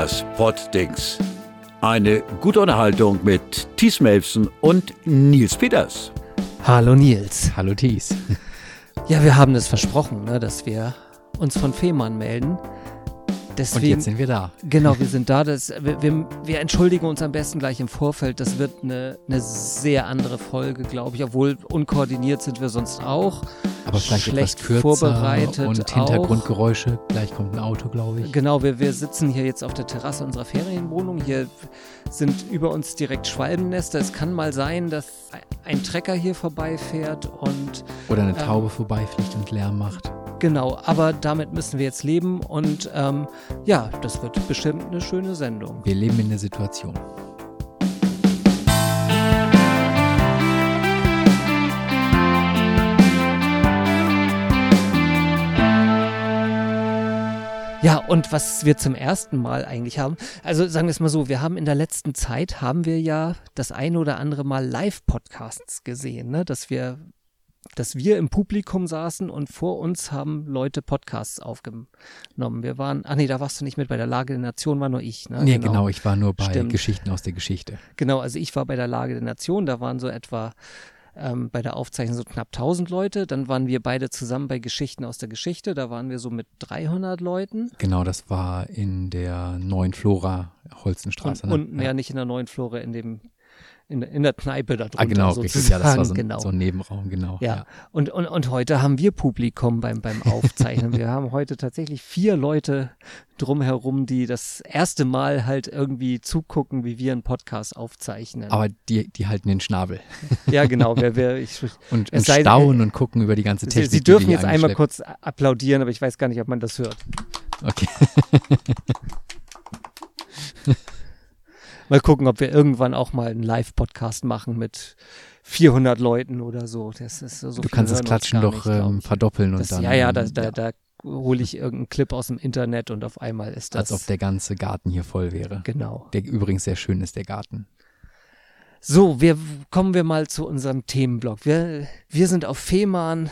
Das Poddings. Eine gute Unterhaltung mit Thies Melfsen und Nils Peters. Hallo Nils. Hallo Thies. Ja, wir haben es versprochen, ne, dass wir uns von Fehmarn melden. Deswegen, und jetzt sind wir da. Genau, wir sind da. Das, wir, wir, wir, entschuldigen uns am besten gleich im Vorfeld. Das wird eine, eine sehr andere Folge, glaube ich. Obwohl unkoordiniert sind wir sonst auch. Aber vielleicht schlecht kürzer vorbereitet. Und Hintergrundgeräusche. Auch. Gleich kommt ein Auto, glaube ich. Genau, wir, wir sitzen hier jetzt auf der Terrasse unserer Ferienwohnung. Hier sind über uns direkt Schwalbennester. Es kann mal sein, dass ein Trecker hier vorbeifährt und. Oder eine ähm, Taube ähm, vorbeifliegt und Lärm macht. Genau, aber damit müssen wir jetzt leben und ähm, ja, das wird bestimmt eine schöne Sendung. Wir leben in der Situation. Ja, und was wir zum ersten Mal eigentlich haben, also sagen wir es mal so, wir haben in der letzten Zeit, haben wir ja das eine oder andere Mal Live-Podcasts gesehen, ne? dass wir dass wir im Publikum saßen und vor uns haben Leute Podcasts aufgenommen. Wir waren, ach nee, da warst du nicht mit, bei der Lage der Nation war nur ich. Ne? Nee, genau. genau, ich war nur bei Stimmt. Geschichten aus der Geschichte. Genau, also ich war bei der Lage der Nation, da waren so etwa ähm, bei der Aufzeichnung so knapp 1000 Leute. Dann waren wir beide zusammen bei Geschichten aus der Geschichte, da waren wir so mit 300 Leuten. Genau, das war in der neuen Flora Holzenstraße. Und, ne? und ja. ja, nicht in der neuen Flora, in dem in, in der Kneipe da drunter ah, genau, sozusagen. Richtig, ja, das war so, genau. so ein Nebenraum, genau. Ja, ja. Und, und, und heute haben wir Publikum beim, beim Aufzeichnen. wir haben heute tatsächlich vier Leute drumherum, die das erste Mal halt irgendwie zugucken, wie wir einen Podcast aufzeichnen. Aber die, die halten den Schnabel. Ja, genau. Wer, wer, ich, und, und sei, staunen und gucken über die ganze Technik. Sie, Sie dürfen jetzt einmal kurz applaudieren, aber ich weiß gar nicht, ob man das hört. Okay. Mal gucken, ob wir irgendwann auch mal einen Live-Podcast machen mit 400 Leuten oder so. Das ist so du kannst das Klatschen doch nicht, ähm, verdoppeln das, und dann. Ja, ja, da, da, ja. da hole ich irgendeinen Clip aus dem Internet und auf einmal ist das. Als ob der ganze Garten hier voll wäre. Genau. Der übrigens sehr schön ist, der Garten. So, wir kommen wir mal zu unserem Themenblock. Wir, wir sind auf Fehmarn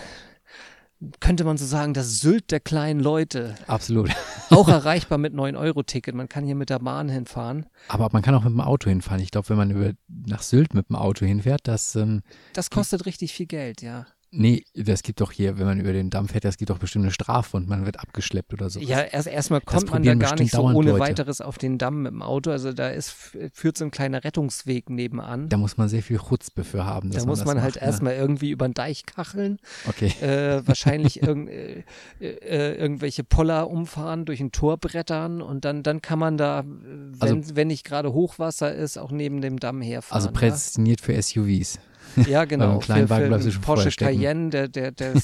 könnte man so sagen, das Sylt der kleinen Leute. Absolut. Auch erreichbar mit 9-Euro-Ticket. Man kann hier mit der Bahn hinfahren. Aber man kann auch mit dem Auto hinfahren. Ich glaube, wenn man über, nach Sylt mit dem Auto hinfährt, das. Ähm, das kostet richtig viel Geld, ja. Nee, das gibt doch hier, wenn man über den Damm fährt, das gibt doch bestimmt eine Strafe und man wird abgeschleppt oder so. Ja, erst erstmal kommt man da gar nicht so ohne Leute. weiteres auf den Damm mit dem Auto. Also da ist, führt so ein kleiner Rettungsweg nebenan. Da muss man sehr viel Chutzpe für haben. Da muss man, man halt macht, erstmal irgendwie über den Deich kacheln. Okay. Äh, wahrscheinlich irg äh, äh, irgendwelche Poller umfahren, durch ein Tor brettern und dann, dann kann man da, wenn, also, wenn nicht gerade Hochwasser ist, auch neben dem Damm herfahren. Also prädestiniert ja? für SUVs. Ja, genau. Für, für Porsche Cayenne, der, der, der,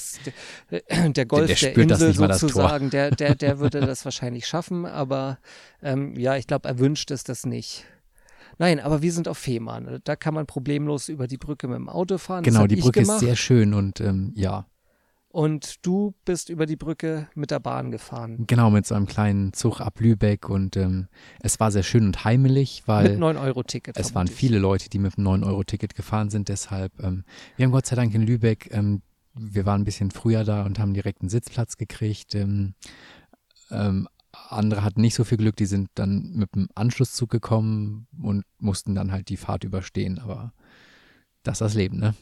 der, der Golf der, der, der Insel sozusagen, der, der, der würde das wahrscheinlich schaffen, aber ähm, ja, ich glaube, erwünscht ist das nicht. Nein, aber wir sind auf Fehmarn. Da kann man problemlos über die Brücke mit dem Auto fahren. Genau, die Brücke ist sehr schön und ähm, ja, und du bist über die Brücke mit der Bahn gefahren. Genau, mit so einem kleinen Zug ab Lübeck und ähm, es war sehr schön und heimelig, weil. Mit 9-Euro-Ticket. Es waren viele Leute, die mit dem 9-Euro-Ticket gefahren sind, deshalb, ähm, wir haben Gott sei Dank in Lübeck, ähm, wir waren ein bisschen früher da und haben direkt einen Sitzplatz gekriegt. Ähm, ähm, andere hatten nicht so viel Glück, die sind dann mit dem Anschlusszug gekommen und mussten dann halt die Fahrt überstehen, aber das ist das Leben, ne?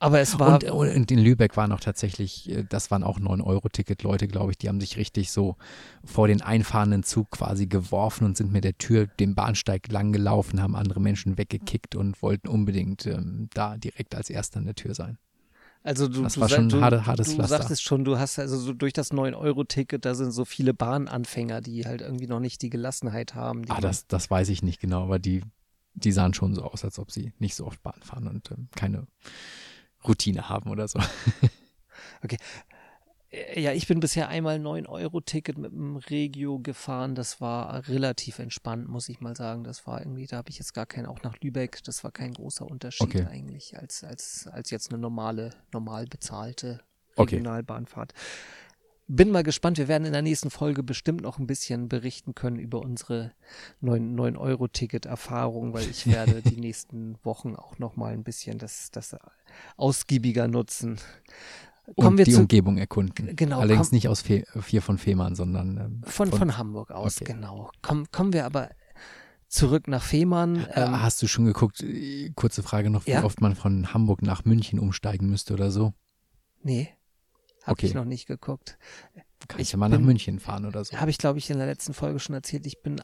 Aber es war. Und, und, in Lübeck waren auch tatsächlich, äh, das waren auch 9-Euro-Ticket-Leute, glaube ich, die haben sich richtig so vor den einfahrenden Zug quasi geworfen und sind mit der Tür den Bahnsteig lang gelaufen, haben andere Menschen weggekickt und wollten unbedingt ähm, da direkt als Erster an der Tür sein. Also du, das du, war schon du, harte, hartes du sagtest schon, du hast also so durch das 9-Euro-Ticket, da sind so viele Bahnanfänger, die halt irgendwie noch nicht die Gelassenheit haben. ah, das, das weiß ich nicht genau, aber die, die sahen schon so aus, als ob sie nicht so oft Bahn fahren und ähm, keine Routine haben oder so. Okay. Äh, ja, ich bin bisher einmal 9-Euro-Ticket mit dem Regio gefahren. Das war relativ entspannt, muss ich mal sagen. Das war irgendwie, da habe ich jetzt gar keinen, auch nach Lübeck, das war kein großer Unterschied okay. eigentlich, als, als, als jetzt eine normale, normal bezahlte Regionalbahnfahrt. Okay bin mal gespannt. Wir werden in der nächsten Folge bestimmt noch ein bisschen berichten können über unsere 9-Euro-Ticket-Erfahrung, weil ich werde die nächsten Wochen auch noch mal ein bisschen das, das ausgiebiger nutzen. und wir die zu- Umgebung erkunden. Genau, Allerdings komm- nicht aus Fe hier von Fehmarn, sondern ähm, Von, von Hamburg aus, Okay. genau. Komm, kommen wir aber zurück nach Fehmarn. Äh, Ähm, Hast du schon geguckt, äh, kurze Frage noch, wie Ja. oft man von Hamburg nach München umsteigen müsste oder so? nee, habe Okay. ich noch nicht geguckt. Kann Ich ja mal nach bin- München fahren oder so. Habe ich, glaube ich, in der letzten Folge schon erzählt. Ich bin,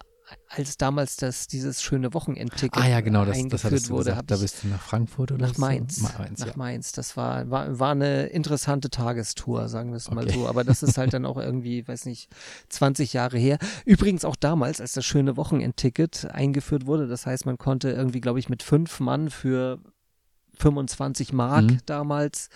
als damals das, dieses schöne Wochenendticket Ah ja, genau, das, das eingeführt hattest du wurde, gesagt. Da bist du nach Frankfurt oder nach so? Mainz. Ma- Mainz nach ja. Mainz. Das war, war, war eine interessante Tagestour, sagen wir es mal Okay. so. Aber das ist halt dann auch irgendwie, weiß nicht, 20 Jahre her. Übrigens auch damals, als das schöne Wochenendticket eingeführt wurde. Das heißt, man konnte irgendwie, glaube ich, mit fünf Mann für 25 Mark Mhm. damals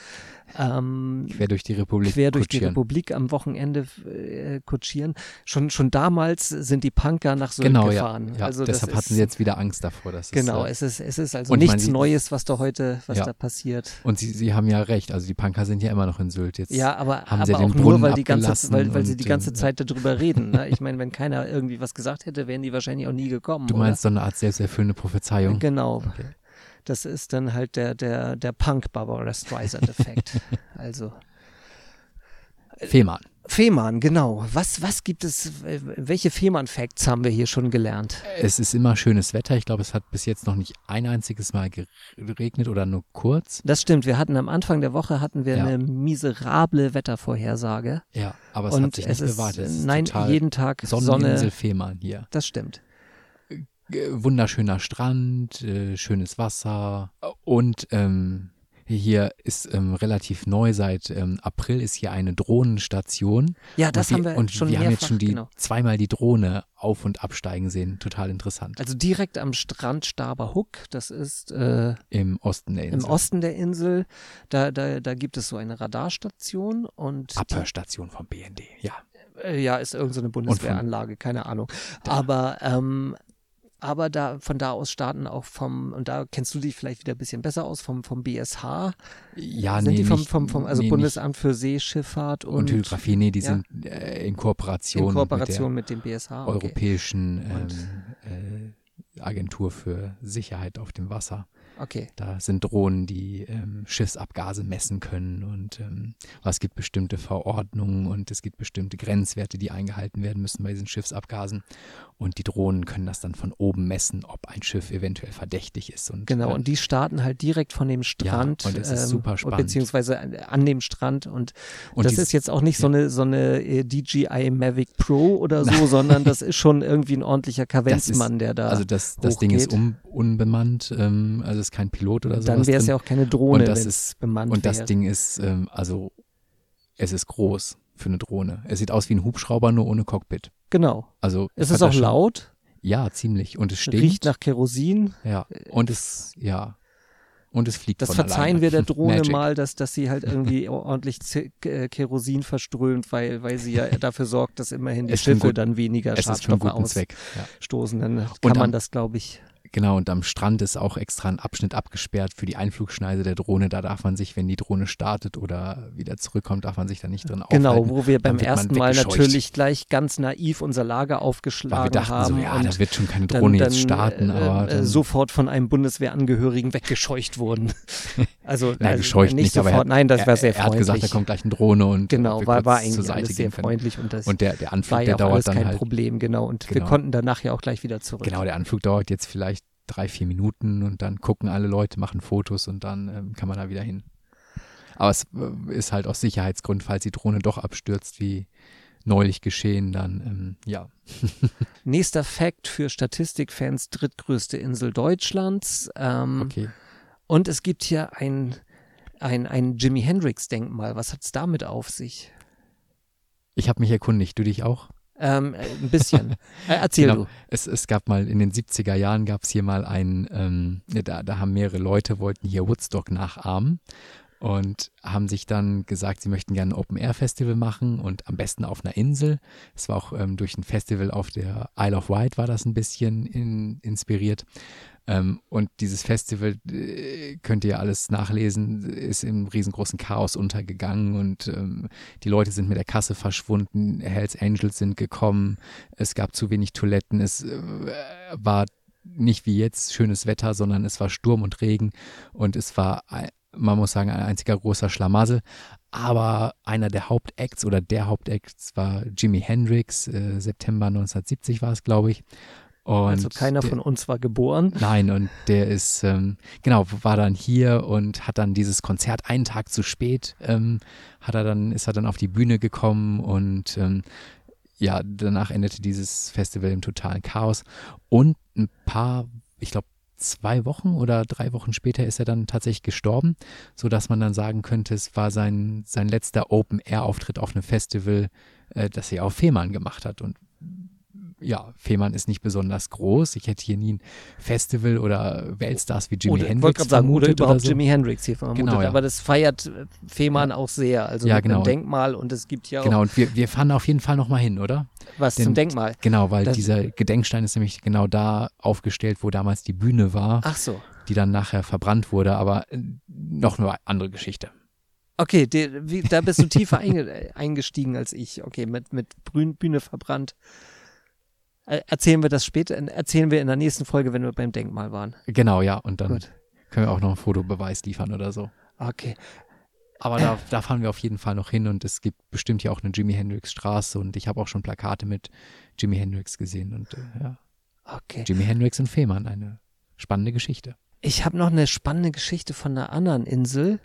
ähm, Quer durch die Republik quer durch die kutschieren. Republik am Wochenende äh, kutschieren. Schon, schon damals sind die Punker nach Sylt Genau, ja. gefahren. ja. also Deshalb das hatten ist, sie jetzt wieder Angst davor. Dass Genau, es, äh, es ist, es ist also nichts sieht- Neues, was da heute, was Ja. da passiert. und sie, sie haben ja recht. Also die Punker sind ja immer noch in Sylt jetzt. Ja, aber, haben sie aber auch nur, weil die ganze, weil, weil sie die ganze äh, Zeit darüber reden. Ne? Ich meine, wenn keiner irgendwie was gesagt hätte, wären die wahrscheinlich auch nie gekommen. Du meinst so eine Art selbsterfüllende Prophezeiung? oder? Genau. Okay. Das ist dann halt der, der, der Punk-Barbara Streisand-Effekt. also. Fehmarn. Fehmarn, genau. Was, was gibt es, äh, welche Fehmarn-Facts haben wir hier schon gelernt? Es ist immer schönes Wetter. Ich glaube, es hat bis jetzt noch nicht ein einziges Mal geregnet oder nur kurz. Das stimmt, wir hatten am Anfang der Woche hatten wir Ja. eine miserable Wettervorhersage. Ja, aber es und hat sich nicht ist, bewahrheitet. Es ist nein, jeden Tag Sonneninsel Sonne. Fehmarn hier. Das stimmt. Äh, Wunderschöner Strand, äh, schönes Wasser und ähm, hier ist ähm, relativ neu, seit ähm, April ist hier eine Drohnenstation. Ja, das und haben wir, wir und schon wir haben mehrfach, jetzt schon die genau. zweimal die Drohne auf und absteigen sehen. Total interessant. Also direkt am Strand Staberhuck, das ist äh, Im Osten der im Insel. Osten der Insel. Da, da, da gibt es so eine Radarstation und die, Abhörstation vom BND, ja. äh, ja, ist irgendeine so Bundeswehranlage, keine Ahnung. Aber ähm, aber da von da aus starten auch vom und da kennst du dich vielleicht wieder ein bisschen besser aus vom vom BSH Ja, sind nee, die vom, vom, vom also nee, Bundesamt für Seeschifffahrt und, und Hydrographie, nee, die ja, sind äh, in Kooperation, in Kooperation mit mit, dem BSH. Okay. Europäischen Und- ähm, äh, Agentur für Sicherheit auf dem Wasser. Okay. Da sind Drohnen, die ähm, Schiffsabgase messen können und ähm, es gibt bestimmte Verordnungen und es gibt bestimmte Grenzwerte, die eingehalten werden müssen bei diesen Schiffsabgasen. Und die Drohnen können das dann von oben messen, ob ein Schiff eventuell verdächtig ist. Und, Genau, äh, und die starten halt direkt von dem Strand, und es ist super und spannend. beziehungsweise an, an dem Strand und, und das dieses- ist jetzt auch nicht so eine so eine äh, DJI Mavic Pro oder so, sondern das ist schon irgendwie ein ordentlicher Kavenzmann, der da. Also das, das Ding ist un, unbemannt, ähm, also ist kein Pilot oder so. dann wäre es ja auch keine Drohne, Und das ist- bemannt Und das wäre. Ding ist, ähm, also es ist groß für eine Drohne. Es sieht aus wie ein Hubschrauber, nur ohne Cockpit. Genau. Also Es ist auch schon- laut, Ja, ziemlich. Und es stinkt. riecht nach Kerosin. Ja. Und es, ja. Und es fliegt Das verzeihen alleine. wir der Drohne Magic. mal, dass, dass sie halt irgendwie ordentlich äh, Kerosin verströmt, weil, weil sie ja dafür sorgt, dass immerhin die Schiffe gut- dann weniger Es ist schon Schadstoffe guten Zweck. Ja. ausstoßen. Dann kann am- man das, glaube ich, Genau, und am Strand ist auch extra ein Abschnitt abgesperrt für die Einflugschneise der Drohne. Da darf man sich, wenn die Drohne startet oder wieder zurückkommt, darf man sich da nicht drin Genau, aufhalten. wo wir beim Dann ersten Mal natürlich gleich ganz naiv unser Lager Weil aufgeschlagen wir dachten haben so, ja, da wird schon keine dann, Drohne dann jetzt starten, äh, aber äh, dann, sofort von einem Bundeswehrangehörigen weggescheucht wurden. Also Nein, äh, gescheucht nicht, aber sofort, er, nein, das war sehr er hat freundlich. gesagt, da kommt gleich eine Drohne und genau, wir war, war zur eigentlich Seite alles sehr freundlich und das Und der, der Anflug, war ja der dauert alles dann kein halt, Problem, genau. Und wir Genau. konnten danach ja auch gleich wieder zurück. genau, der Anflug dauert jetzt vielleicht drei, vier Minuten und dann gucken alle Leute, machen Fotos und dann ähm, kann man da wieder hin. Aber es äh, ist halt aus Sicherheitsgründen, falls die Drohne doch abstürzt, wie neulich geschehen, dann ähm, ja. Nächster Fact für Statistikfans, drittgrößte Insel Deutschlands. Ähm, Okay. Und es gibt hier ein, ein, ein Jimi Hendrix-Denkmal. Was hat es damit auf sich? Ich habe mich erkundigt, du dich auch? Ähm, äh, ein bisschen. äh, erzähl Genau. du. Es, es gab mal in den 70er Jahren gab es hier mal ein, ähm, da, da haben mehrere Leute, wollten hier Woodstock nachahmen und haben sich dann gesagt, sie möchten gerne ein Open-Air-Festival machen und am besten auf einer Insel. Es war auch ähm, durch ein Festival auf der Isle of Wight war das ein bisschen in, inspiriert. Ähm, und dieses Festival, äh, könnt ihr alles nachlesen, ist im riesengroßen Chaos untergegangen und ähm, die Leute sind mit der Kasse verschwunden, Hells Angels sind gekommen, es gab zu wenig Toiletten, es äh, war nicht wie jetzt schönes Wetter, sondern es war Sturm und Regen und es war man muss sagen, ein einziger großer Schlamassel. Aber einer der Hauptacts oder der Hauptacts war Jimi Hendrix, äh, September 1970 war es, glaube ich. Und also keiner der, von uns war geboren. Nein, und der ist, ähm, genau, war dann hier und hat dann dieses Konzert einen Tag zu spät, ähm, hat er dann, ist er dann auf die Bühne gekommen und ähm, ja, danach endete dieses Festival im totalen Chaos. Und ein paar, ich glaube, zwei Wochen oder drei Wochen später ist er dann tatsächlich gestorben, sodass man dann sagen könnte, es war sein, sein letzter Open-Air-Auftritt auf einem Festival, äh, das er auf Fehmarn gemacht hat. Und ja, Fehmarn ist nicht besonders groß. Ich hätte hier nie ein Festival oder Weltstars wie Jimi oder, Hendrix sagen, vermutet. Oder überhaupt oder so. Jimi Hendrix hier vermutet. Genau, ja. Aber das feiert äh, Fehmarn auch sehr. Also ja, mit genau. einem Denkmal und es gibt ja auch. Genau, und wir, wir fahren auf jeden Fall nochmal hin, oder? Was Denn, zum Denkmal? Genau, weil das, dieser Gedenkstein ist nämlich genau da aufgestellt, wo damals die Bühne war. Ach so. Die dann nachher verbrannt wurde, aber äh, noch eine andere Geschichte. Okay, die, wie, da bist du tiefer eingestiegen als ich. Okay, mit, mit Bühne verbrannt. Äh, erzählen wir das später, erzählen wir in der nächsten Folge, wenn wir beim Denkmal waren. Genau, ja. Und dann Gut. können wir auch noch einen Fotobeweis liefern oder so. Okay. Aber da, da fahren wir auf jeden Fall noch hin und es gibt bestimmt ja auch eine Jimi Hendrix Straße und ich habe auch schon Plakate mit Jimi Hendrix gesehen und äh, ja. Okay. Jimi Hendrix und Fehmarn, eine spannende Geschichte. Ich habe noch eine spannende Geschichte von einer anderen Insel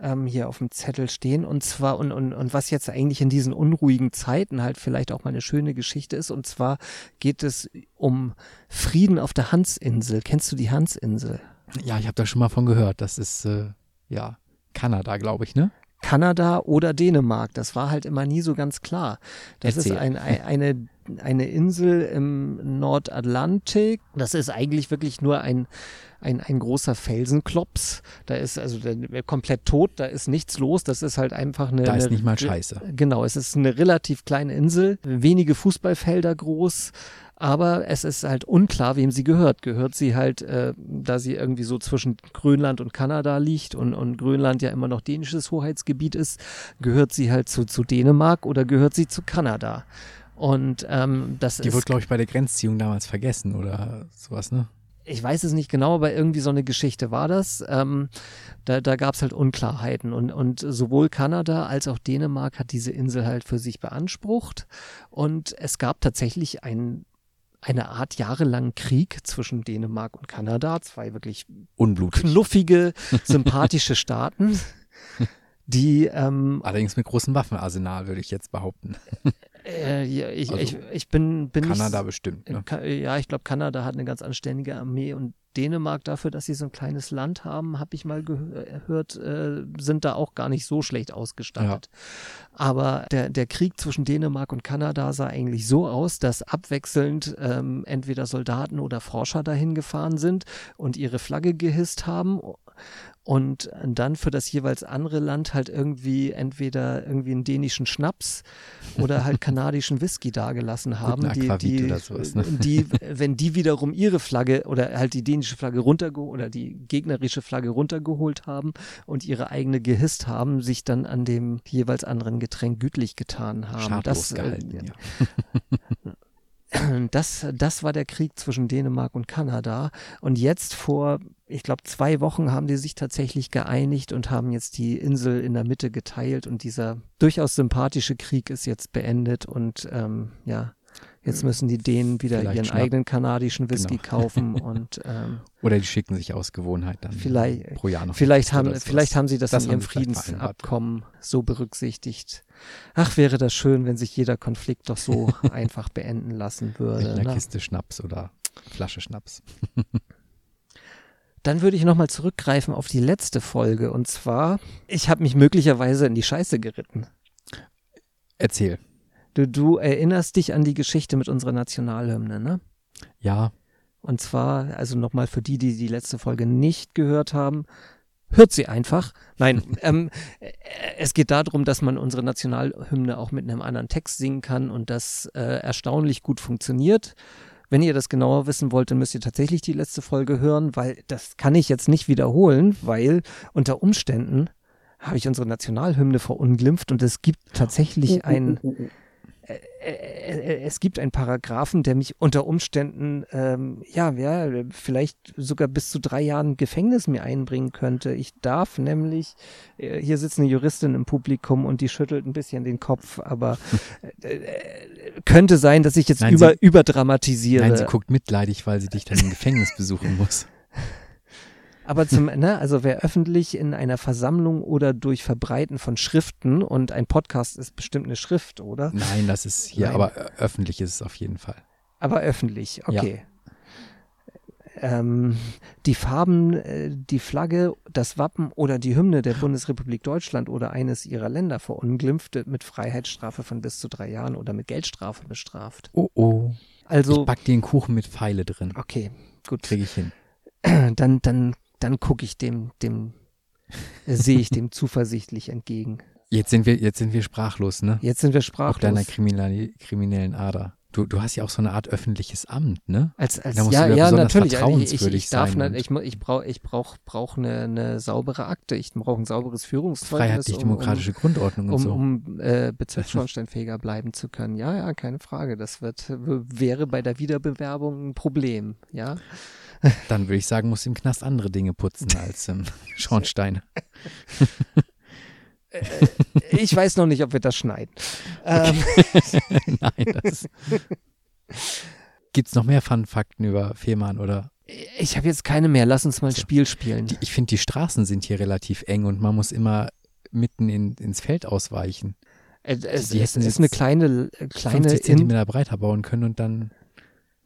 ähm, hier auf dem Zettel stehen. Und zwar, und, und, und was jetzt eigentlich in diesen unruhigen Zeiten halt vielleicht auch mal eine schöne Geschichte ist. Und zwar geht es um Frieden auf der Hansinsel. Kennst du die Hansinsel? Ja, ich habe da schon mal von gehört. Das ist, äh, ja, Kanada, glaube ich, ne? Kanada oder Dänemark. Das war halt immer nie so ganz klar. Das Erzähl. ist ein, ein, eine, eine Insel im Nordatlantik. Das ist eigentlich wirklich nur ein, ein, ein großer Felsenklops. Da ist also der, komplett tot, da ist nichts los. Das ist halt einfach eine. Da ist eine, nicht mal scheiße. Genau, es ist eine relativ kleine Insel, wenige Fußballfelder groß. Aber es ist halt unklar, wem sie gehört. Gehört sie halt, äh, da sie irgendwie so zwischen Grönland und Kanada liegt und, und Grönland ja immer noch dänisches Hoheitsgebiet ist, gehört sie halt zu, zu Dänemark oder gehört sie zu Kanada? Und ähm, das Die ist. Die wurde, glaube ich, bei der Grenzziehung damals vergessen oder sowas, ne? ich weiß es nicht genau, aber irgendwie so eine Geschichte war das. Ähm, da da gab es halt Unklarheiten und, und sowohl Kanada als auch Dänemark hat diese Insel halt für sich beansprucht und es gab tatsächlich ein, eine Art jahrelangen Krieg zwischen Dänemark und Kanada, zwei wirklich Unblutig. knuffige, sympathische Staaten. Die ähm, allerdings mit großem Waffenarsenal würde ich jetzt behaupten. Äh, ich, also ich, ich bin, bin Kanada nicht, bestimmt. Ne? Ja, ich glaube, Kanada hat eine ganz anständige Armee und Dänemark dafür, dass sie so ein kleines Land haben, habe ich mal gehört, äh, sind da auch gar nicht so schlecht ausgestattet. Ja. Aber der, der Krieg zwischen Dänemark und Kanada sah eigentlich so aus, dass abwechselnd ähm, entweder Soldaten oder Forscher dahin gefahren sind und ihre Flagge gehisst haben und dann für das jeweils andere Land halt irgendwie entweder irgendwie einen dänischen Schnaps oder halt kanadischen Whisky dagelassen haben, die, die, sowas, ne? die, wenn die wiederum ihre Flagge oder halt die dänische Flagge runtergeholt oder die gegnerische Flagge runtergeholt haben und ihre eigene gehisst haben, sich dann an dem jeweils anderen Getränk gütlich getan haben. Schadlos das, äh, gehalten, äh, ja. Das, das war der Krieg zwischen Dänemark und Kanada. Und jetzt vor, ich glaube, zwei Wochen haben die sich tatsächlich geeinigt und haben jetzt die Insel in der Mitte geteilt. Und dieser durchaus sympathische Krieg ist jetzt beendet. Und ähm, ja, Jetzt müssen die Dänen wieder vielleicht ihren schnapp. eigenen kanadischen Whisky genau. kaufen und ähm, oder die schicken sich aus Gewohnheit dann vielleicht, pro Jahr noch. Vielleicht haben, vielleicht haben sie das, das in ihrem Friedensabkommen so berücksichtigt. Ach, wäre das schön, wenn sich jeder Konflikt doch so einfach beenden lassen würde. Mit einer ne? Kiste Schnaps oder Flasche Schnaps. Dann würde ich nochmal zurückgreifen auf die letzte Folge. Und zwar, ich habe mich möglicherweise in die Scheiße geritten. Erzähl. Du, du erinnerst dich an die Geschichte mit unserer Nationalhymne, ne? Ja. Und zwar, also nochmal für die, die die letzte Folge nicht gehört haben, hört sie einfach. Nein, ähm, äh, es geht darum, dass man unsere Nationalhymne auch mit einem anderen Text singen kann und das äh, erstaunlich gut funktioniert. Wenn ihr das genauer wissen wollt, dann müsst ihr tatsächlich die letzte Folge hören, weil das kann ich jetzt nicht wiederholen, weil unter Umständen habe ich unsere Nationalhymne verunglimpft und es gibt tatsächlich ein es gibt einen Paragraphen, der mich unter Umständen, ähm, ja, ja, vielleicht sogar bis zu drei Jahren Gefängnis mir einbringen könnte. Ich darf nämlich, äh, hier sitzt eine Juristin im Publikum und die schüttelt ein bisschen den Kopf, aber äh, äh könnte sein, dass ich jetzt Nein, über, sie, überdramatisiere. Nein, sie guckt mitleidig, weil sie dich dann im Gefängnis besuchen muss. Aber zum, ne, also wer öffentlich in einer Versammlung oder durch Verbreiten von Schriften und ein Podcast ist bestimmt eine Schrift, oder? Nein, das ist hier, Nein. aber öffentlich ist es auf jeden Fall. Aber öffentlich, okay. Ähm, die Farben, äh, die Flagge, das Wappen oder die Hymne der Bundesrepublik Deutschland oder eines ihrer Länder verunglimpft, mit Freiheitsstrafe von bis zu drei Jahren oder mit Geldstrafe bestraft. Oh oh. Also, ich back einen Kuchen mit Pfeile drin. okay, gut. Kriege ich hin. Dann, dann, dann gucke ich dem, dem, äh, sehe ich dem zuversichtlich entgegen. Jetzt sind wir, jetzt sind wir sprachlos, ne? Jetzt sind wir Auf deiner sprachlos. kriminali- kriminellen Ader. Du, du hast ja auch so eine Art öffentliches Amt, ne? Als, als, Da musst ja, du ja ja, natürlich. Also Ich, ich, vertrauenswürdig ich darf, sein ne, ich, ich brauche ich brauch, brauch eine, eine saubere Akte. Ich brauche ein sauberes Führungszeugnis. Freiheitlich-demokratische Grundordnung um, und um, so. um äh, bezirksschornsteinfähiger bleiben zu können. Ja, ja, keine Frage. Das wird, wäre bei der Wiederbewerbung ein Problem, ja. Dann würde ich sagen, musst du im Knast andere Dinge putzen als ähm, Schornsteine. Ich weiß noch nicht, ob wir das schneiden. Ähm, Nein, das. Gibt's noch mehr Fun-Fakten über Fehmarn oder? ich habe jetzt keine mehr. Lass uns mal ein So. Spiel spielen. Die, ich finde, die Straßen sind hier relativ eng und man muss immer mitten in, ins Feld ausweichen. Äh, es, die es hätten ist eine kleine, äh, kleine 50 in, Zentimeter breiter bauen können und dann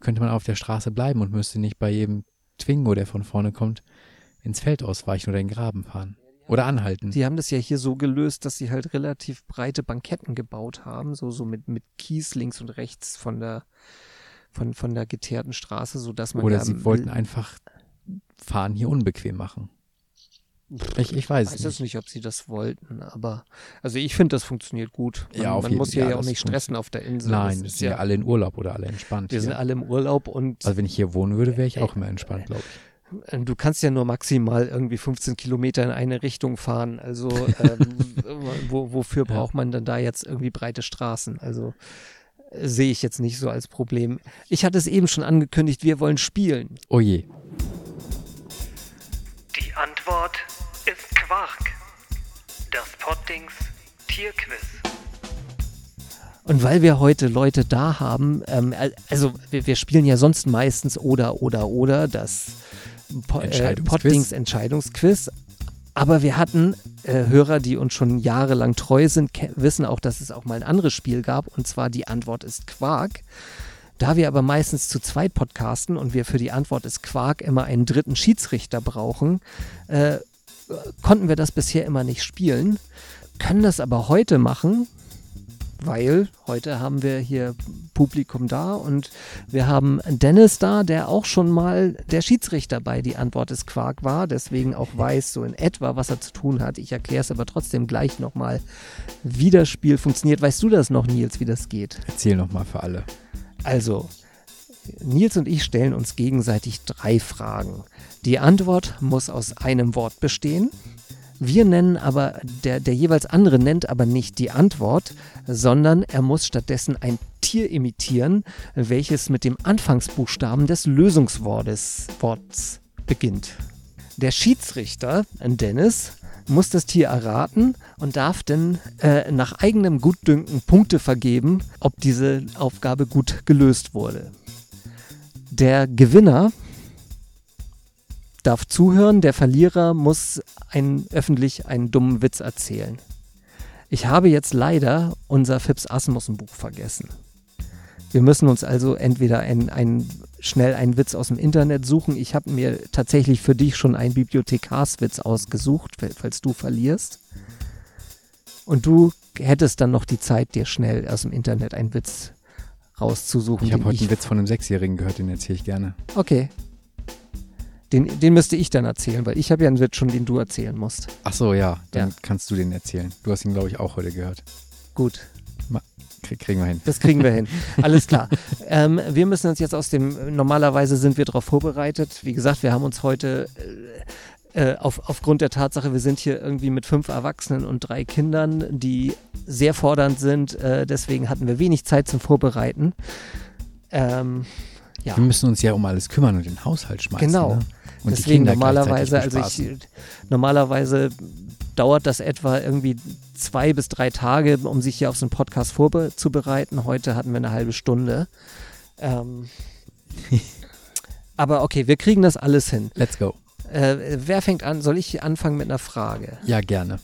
könnte man auf der Straße bleiben und müsste nicht bei jedem Twingo, der von vorne kommt, ins Feld ausweichen oder in den Graben fahren. Oder anhalten. Die haben das ja hier so gelöst, dass sie halt relativ breite Banketten gebaut haben, so, so mit, mit Kies links und rechts von der, von, von der geteerten Straße, so dass man Oder da, sie wollten einfach Fahren hier unbequem machen. Ich, ich weiß weiß es jetzt nicht. nicht, ob sie das wollten, aber also ich finde, das funktioniert gut. Man, Ja, auf man jeden- muss hier ja, ja auch nicht stressen auf der Insel. Nein, ist sind ja alle in Urlaub oder alle entspannt. wir sind hier. alle im Urlaub und Also wenn ich hier wohnen würde, wäre ich auch immer entspannt, glaube ich. äh, du kannst ja nur maximal irgendwie 15 Kilometer in eine Richtung fahren. Also ähm, wo, wofür braucht man denn da jetzt irgendwie breite Straßen? Also äh, sehe ich jetzt nicht so als Problem. Ich hatte es eben schon angekündigt, wir wollen spielen. Oh je. Die Antwort Quark. Das Poddings Tierquiz. Und weil wir heute Leute da haben, ähm, al- also wir, wir spielen ja sonst meistens oder oder oder das po äh, Entscheidungsquiz. Poddings Entscheidungsquiz. Aber wir hatten äh, Hörer, die uns schon jahrelang treu sind, wissen auch, dass es auch mal ein anderes Spiel gab. Und zwar die Antwort ist Quark. Da wir aber meistens zu zweit podcasten und wir für die Antwort ist Quark immer einen dritten Schiedsrichter brauchen, äh, konnten wir das bisher immer nicht spielen, können das aber heute machen, weil heute haben wir hier Publikum da und wir haben Dennis da, der auch schon mal der Schiedsrichter bei Die Antwort ist Quark war, deswegen auch weiß so in etwa, was er zu tun hat. Ich erkläre es aber trotzdem gleich nochmal, wie das Spiel funktioniert. Weißt du das noch, Nils, wie das geht? Erzähl noch mal für alle. Also, Nils und ich stellen uns gegenseitig drei Fragen. Die Antwort muss aus einem Wort bestehen. Wir nennen aber, der, der jeweils andere nennt aber nicht die Antwort, sondern er muss stattdessen ein Tier imitieren, welches mit dem Anfangsbuchstaben des Lösungswortes Worts beginnt. Der Schiedsrichter, Dennis, muss das Tier erraten und darf dann äh, nach eigenem Gutdünken Punkte vergeben, ob diese Aufgabe gut gelöst wurde. Der Gewinner darf zuhören, der Verlierer muss ein, öffentlich einen dummen Witz erzählen. Ich habe jetzt leider unser Fips Asmussen Buch vergessen. Wir müssen uns also entweder ein, ein, schnell einen Witz aus dem Internet suchen. Ich habe mir tatsächlich für dich schon einen Bibliothekarswitz ausgesucht, fall- falls du verlierst. Und du hättest dann noch die Zeit, dir schnell aus dem Internet einen Witz rauszusuchen. Ich habe heute einen Witz von einem Sechsjährigen gehört, den erzähle ich gerne. Okay. Den, den müsste ich dann erzählen, weil ich habe ja einen Witz schon, den du erzählen musst. Ach so, ja, dann Ja. kannst du den erzählen. Du hast ihn, glaube ich, auch heute gehört. Gut, Krieg, kriegen wir hin. das kriegen wir hin. Alles klar. Ähm, wir müssen uns jetzt aus dem, normalerweise sind wir darauf vorbereitet. Wie gesagt, wir haben uns heute äh, auf, aufgrund der Tatsache, wir sind hier irgendwie mit fünf Erwachsenen und drei Kindern, die sehr fordernd sind. Äh, deswegen hatten wir wenig Zeit zum Vorbereiten. Ähm, ja. Wir müssen uns ja um alles kümmern und den Haushalt schmeißen. Genau. Ne? Und Deswegen normalerweise, also ich, normalerweise dauert das etwa irgendwie zwei bis drei Tage, um sich hier auf so einen Podcast vorzubereiten. Heute hatten wir eine halbe Stunde. Ähm, aber okay, wir kriegen das alles hin. Let's go. Äh, wer fängt an? Soll ich anfangen mit einer Frage? Ja, gerne.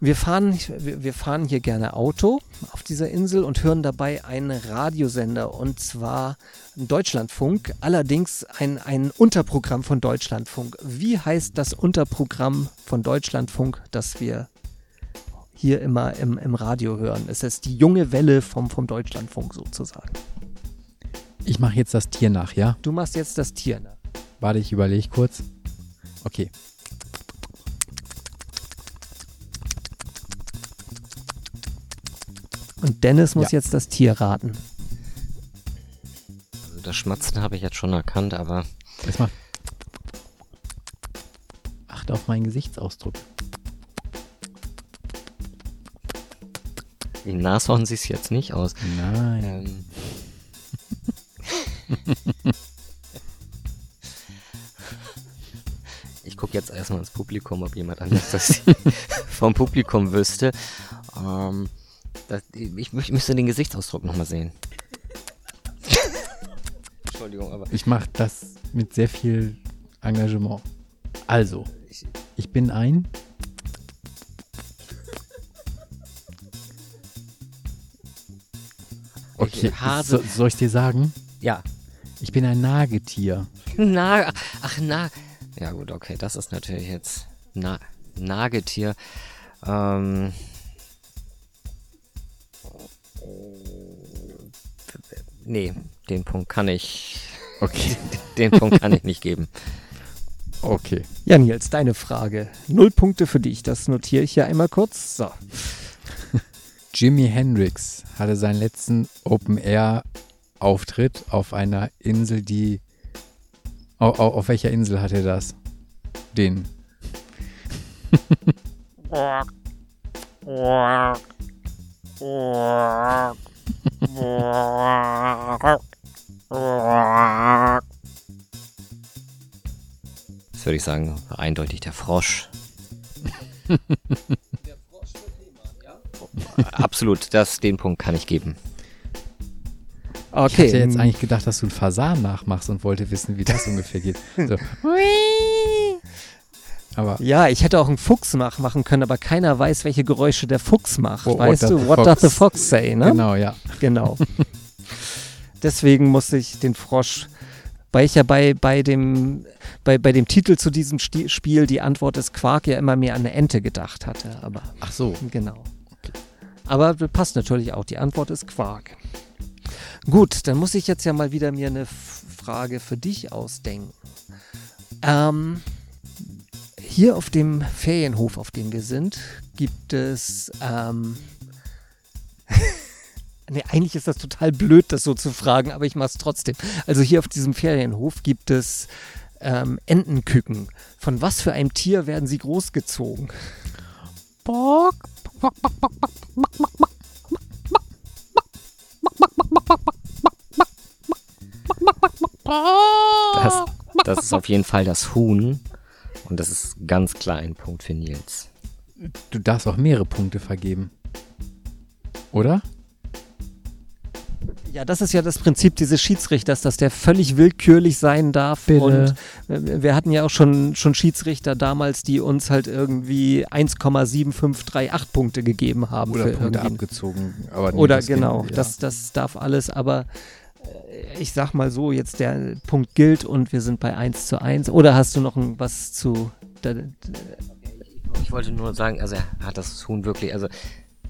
Wir fahren, wir fahren hier gerne Auto auf dieser Insel und hören dabei einen Radiosender und zwar Deutschlandfunk, allerdings ein, ein Unterprogramm von Deutschlandfunk. Wie heißt das Unterprogramm von Deutschlandfunk, das wir hier immer im, im Radio hören? Es ist die junge Welle vom, vom Deutschlandfunk sozusagen. Ich mache jetzt das Tier nach, ja? Du machst jetzt das Tier. Ne? Warte, ich überlege kurz. Okay. Und Dennis muss Ja. jetzt das Tier raten. Also das Schmatzen habe ich jetzt schon erkannt, aber Erstmal. Achte auf meinen Gesichtsausdruck. wie Nashorn sieht es jetzt nicht aus. Nein. Ähm. gucke jetzt erstmal ins Publikum, ob jemand anders das vom Publikum wüsste. Ähm, das, ich, mü- müsste den Gesichtsausdruck nochmal sehen. Entschuldigung, aber Ich mache das mit sehr viel Engagement. Also, ich bin ein. Okay, Hase. so, soll ich dir sagen? ja. Ich bin ein Nagetier. Na, ach, na. Ja, gut, okay, das ist natürlich jetzt na, Nagetier. Ähm. Nee, den Punkt kann ich. Okay. Den Punkt kann ich nicht geben. Okay. Ja, Nils, deine Frage. Null Punkte für dich. Das notiere ich hier einmal kurz. So. Jimi Hendrix hatte seinen letzten Open-Air-Auftritt auf einer Insel, die. Auf, auf, auf welcher Insel hat er das? Den. Das würde ich sagen, eindeutig der Frosch. Absolut, das, den Punkt kann ich geben. Okay. Ich hätte jetzt eigentlich gedacht, dass du einen Fasan nachmachst und wollte wissen, wie das ungefähr geht. So. Aber Ja, ich hätte auch einen Fuchs mach, machen können, aber keiner weiß, welche Geräusche der Fuchs macht. What- weißt du, what does the fox- say, ne? genau, ja. Genau. Deswegen musste ich den Frosch, weil ich ja bei, bei, dem, bei, bei dem Titel zu diesem Sti Spiel die Antwort ist Quark ja immer mehr an eine Ente gedacht hatte. Aber Ach so. genau. Aber passt natürlich auch. Die Antwort ist Quark. Gut, dann muss ich jetzt ja mal wieder mir eine Frage für dich ausdenken. Ähm, hier auf dem Ferienhof, auf dem wir sind, gibt es. Ähm, nee, eigentlich ist das total blöd, das so zu fragen, aber ich mache es trotzdem. Also hier auf diesem Ferienhof gibt es ähm, Entenküken. Von was für einem Tier werden sie großgezogen? Das, das ist auf jeden Fall das Huhn. Und das ist ganz klar ein Punkt für Nils. Du darfst auch mehrere Punkte vergeben. Oder? Ja, das ist ja das Prinzip dieses Schiedsrichters, dass der völlig willkürlich sein darf. Bitte. Und äh, wir hatten ja auch schon, schon Schiedsrichter damals, die uns halt irgendwie 1,7538 Punkte gegeben haben. Oder für Punkte irgendwie- abgezogen. Aber nee, Oder das genau, geht- ja. das, das darf alles, aber äh, ich sag mal so, jetzt der Punkt gilt und wir sind bei 1 zu 1. Oder hast du noch ein, was zu. Da, Ich wollte nur sagen, also er hat das Huhn wirklich, also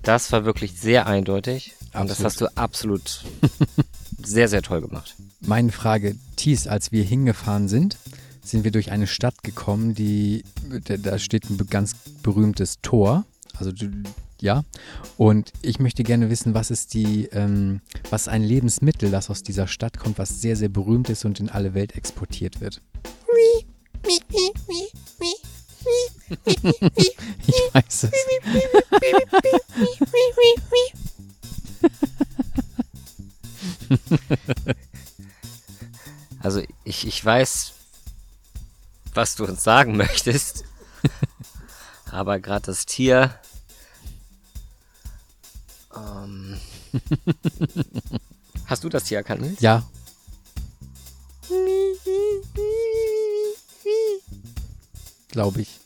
das war wirklich sehr eindeutig. Und das Absolut. hast du absolut sehr, sehr toll gemacht. Meine Frage, Thies, als wir hingefahren sind, sind wir durch eine Stadt gekommen, die, da- steht ein ganz berühmtes Tor. Also, ja. Und ich möchte gerne wissen, was ist die, ähm, was ist ein Lebensmittel, das aus dieser Stadt kommt, was sehr, sehr berühmt ist und in alle Welt exportiert wird? Ich weiß es. Also ich, ich weiß, was du uns sagen möchtest. Aber gerade das Tier. Ähm, hast du das Tier erkannt? Ja. Glaube ich.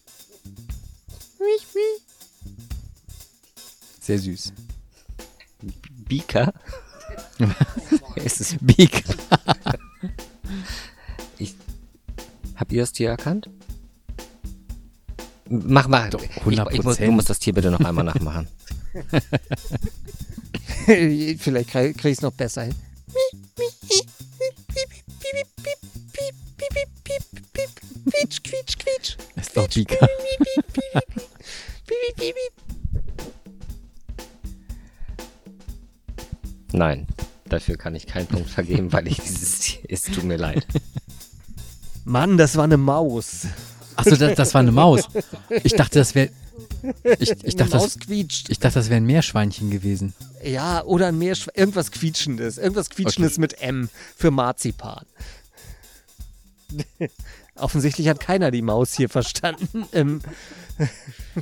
Sehr süß. Bika? ist es Beak. Ich, habt ihr das Tier erkannt? Mach mal. Ich, ich muss, du 100%. musst das Tier bitte noch einmal nachmachen. Vielleicht krieg krieg ich es noch besser hin. Quietsch, quietsch, quietsch. Ist doch Beaker. Nein, dafür kann ich keinen Punkt vergeben, weil ich dieses Tier. Es tut mir leid. Mann, das war eine Maus. Achso, das, das war eine Maus. Ich dachte, das wäre. Ich, ich, dachte, das, quietscht. ich dachte, das wäre ein Meerschweinchen gewesen. Ja, oder ein Meerschw irgendwas Quietschendes. Irgendwas Quietschendes mit M für Marzipan. Offensichtlich hat keiner die Maus hier verstanden. Ähm,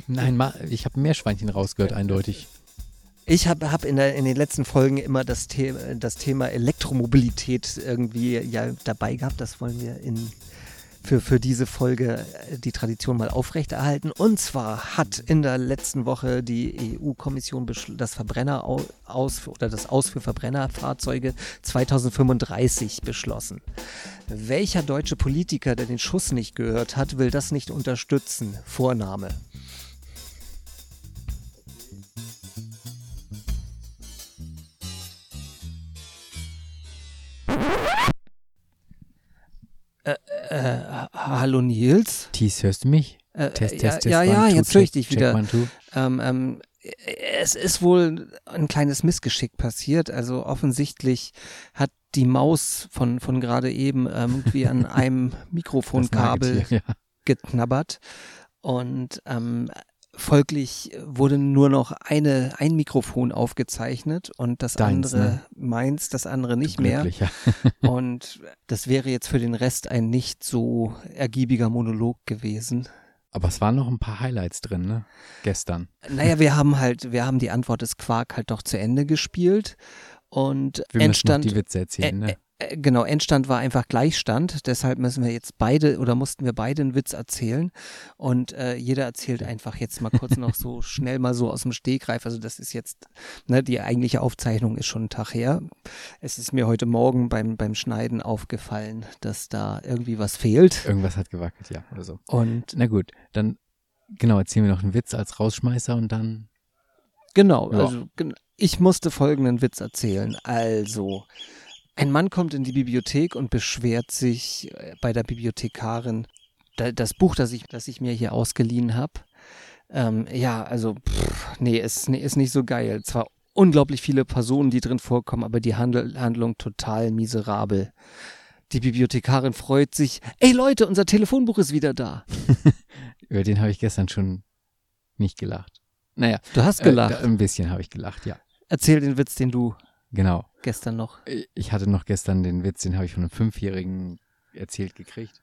Nein, ich habe ein Meerschweinchen rausgehört, eindeutig. ich habe hab in, in den letzten Folgen immer das, The das Thema Elektromobilität irgendwie ja dabei gehabt. Das wollen wir in, für, für diese Folge äh, die Tradition mal aufrechterhalten. Und zwar hat in der letzten Woche die EU-Kommission das Verbrenner au- aus oder das Aus für Verbrennerfahrzeuge 2035 beschlossen. Welcher deutsche Politiker, der den Schuss nicht gehört hat, will das nicht unterstützen? Vorname. Äh, äh, hallo Nils. Thies, hörst du mich? Äh, Test, ja, Test, Test. ja, one, ja, two, jetzt höre ich dich wieder. one. Ähm, ähm, es ist wohl ein kleines Missgeschick passiert. Also offensichtlich hat die Maus von, von gerade eben ähm, irgendwie an einem Mikrofonkabel ja. geknabbert und ähm, folglich wurde nur noch eine, ein Mikrofon aufgezeichnet und das Deins, andere ne? meins, das andere nicht mehr. Und das wäre jetzt für den Rest ein nicht so ergiebiger Monolog gewesen. Aber es waren noch ein paar Highlights drin, ne? Gestern. Naja, wir haben halt, wir haben die Antwort des Quark halt doch zu Ende gespielt und Wir Endstand, die Witze erzählen, ne? Äh, genau, Endstand war einfach Gleichstand, deshalb müssen wir jetzt beide oder mussten wir beide einen Witz erzählen und äh, jeder erzählt einfach jetzt mal kurz noch so schnell mal so aus dem Stegreif, also das ist jetzt, ne, die eigentliche Aufzeichnung ist schon einen Tag her. Es ist mir heute Morgen beim, beim Schneiden aufgefallen, dass da irgendwie was fehlt Irgendwas hat gewackelt, ja, oder so. und Na gut, dann, genau, erzählen wir noch einen Witz als Rausschmeißer und dann, Genau, Ja. also ich musste folgenden Witz erzählen. Also, ein Mann kommt in die Bibliothek und beschwert sich äh, bei der Bibliothekarin, da, das Buch, das ich, das ich mir hier ausgeliehen habe. Ähm, ja, also, pff, nee, ist, nee, ist nicht so geil. Zwar unglaublich viele Personen, die drin vorkommen, aber die Handel Handlung total miserabel. Die Bibliothekarin freut sich. Ey Leute, unser Telefonbuch ist wieder da. über den habe ich gestern schon nicht gelacht. Naja, Du hast äh, gelacht. da, ein bisschen habe ich gelacht, ja. Erzähl den Witz, den du Genau. Gestern noch. Ich hatte noch gestern den Witz, den habe ich von einem Fünfjährigen erzählt gekriegt.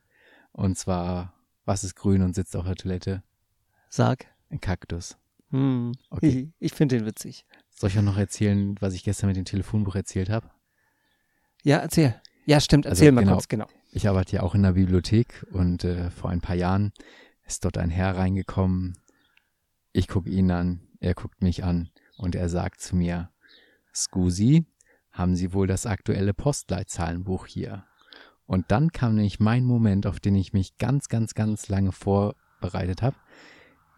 Und zwar, was ist grün und sitzt auf der Toilette? Sag. Ein Kaktus. Hm. Okay. Ich finde den witzig. Soll ich auch noch erzählen, was ich gestern mit dem Telefonbuch erzählt habe? Ja, erzähl. Ja, stimmt, Also, erzähl mal genau. kurz, genau. Ich arbeite ja auch in der Bibliothek und äh, vor ein paar Jahren ist dort ein Herr reingekommen. Ich gucke ihn an, er guckt mich an und er sagt zu mir, Scusi, haben Sie wohl das aktuelle Postleitzahlenbuch hier? Und dann kam nämlich mein Moment, auf den ich mich ganz, ganz, ganz lange vorbereitet habe.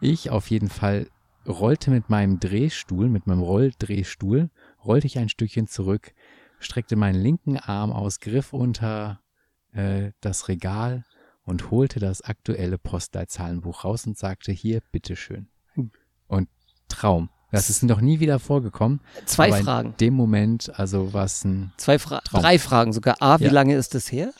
Ich auf jeden Fall rollte mit meinem Drehstuhl, mit meinem Rolldrehstuhl, rollte ich ein Stückchen zurück, streckte meinen linken Arm aus, griff unter äh, das Regal und holte das aktuelle Postleitzahlenbuch raus und sagte, hier, bitteschön. Und Traum. Das ist noch nie wieder vorgekommen. Zwei Fragen. In dem Moment, also was ein, Zwei Fra Traum. drei Fragen sogar. A, wie Ja. lange ist das her?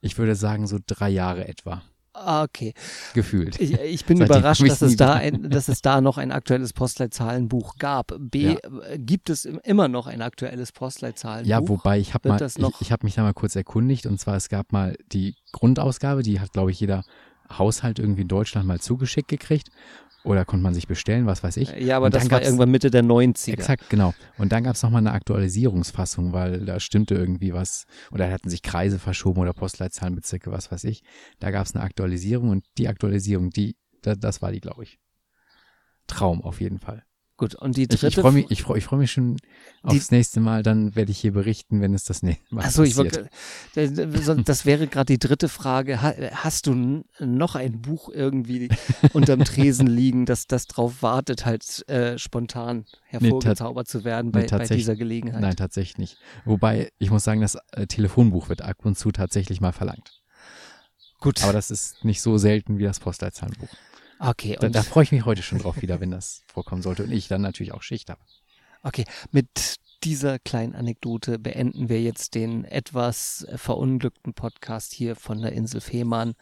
ich würde sagen, so drei Jahre etwa. Ah, okay. gefühlt. Ich, ich bin überrascht, hab dass es, da ein, dass es da noch ein aktuelles Postleitzahlenbuch gab. B, äh, gibt es im- immer noch ein aktuelles Postleitzahlenbuch? Ja, wobei ich habe ich, ich habe mich da mal kurz erkundigt und zwar es gab mal die Grundausgabe, die hat glaube ich jeder Haushalt irgendwie in Deutschland mal zugeschickt gekriegt oder konnte man sich bestellen, was weiß ich. Ja, aber Und das war irgendwann Mitte der 90er. Exakt, genau. Und dann gab es nochmal eine Aktualisierungsfassung, weil da stimmte irgendwie was, oder da hatten sich Kreise verschoben oder Postleitzahlenbezirke, was weiß ich. Da gab es eine Aktualisierung und die Aktualisierung, die, da, das war die, glaube ich. Traum auf jeden Fall. Gut, und die Ich, dritte. ich freue mich, ich freu, ich freu mich schon Die- aufs nächste Mal, dann werde ich hier berichten, wenn es das nächste Mal Achso, ich wollte, das- wäre gerade die dritte Frage. Ha- Hast du noch ein Buch irgendwie unterm Tresen liegen, das, das drauf wartet, halt äh, spontan hervorgezaubert zu werden bei, nee, bei dieser Gelegenheit? Nein, tatsächlich nicht. Wobei, ich muss sagen, das äh, Telefonbuch wird ab und zu tatsächlich mal verlangt. Gut, Aber das ist nicht so selten wie das Postleitzahlenbuch. Okay, Da, und, da freue ich mich heute schon drauf wieder, wenn das vorkommen sollte und ich dann natürlich auch Schicht habe. Okay. Mit dieser kleinen Anekdote beenden wir jetzt den etwas äh, verunglückten Podcast hier von der Insel Fehmarn.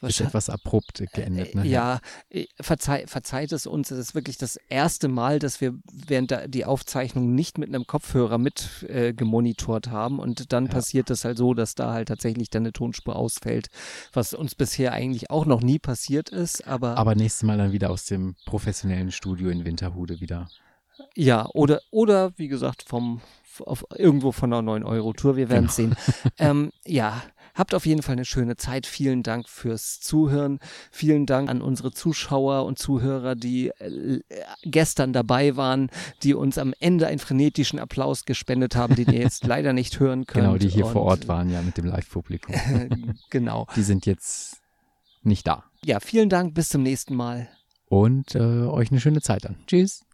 Ist etwas abrupt geendet, ne? Äh, Ja, äh, verzeih, verzeiht es uns. Es ist wirklich das erste Mal, dass wir während der, die Aufzeichnung nicht mit einem Kopfhörer mit äh, gemonitort haben. Und dann Ja. passiert es halt so, dass da halt tatsächlich dann eine Tonspur ausfällt, was uns bisher eigentlich auch noch nie passiert ist. Aber, Aber nächstes Mal dann wieder aus dem professionellen Studio in Winterhude wieder. Ja, oder, oder wie gesagt, vom auf, irgendwo von einer 9-Euro-Tour. Wir werden es Genau. sehen. ähm, ja. Habt auf jeden Fall eine schöne Zeit. Vielen Dank fürs Zuhören. Vielen Dank an unsere Zuschauer und Zuhörer, die äh, gestern dabei waren, die uns am Ende einen frenetischen Applaus gespendet haben, den ihr jetzt leider nicht hören könnt. Genau, die hier vor Und, Ort waren, ja, mit dem Live-Publikum. genau. Die sind jetzt nicht da. Ja, vielen Dank. Bis zum nächsten Mal. Und äh, euch eine schöne Zeit dann. Tschüss.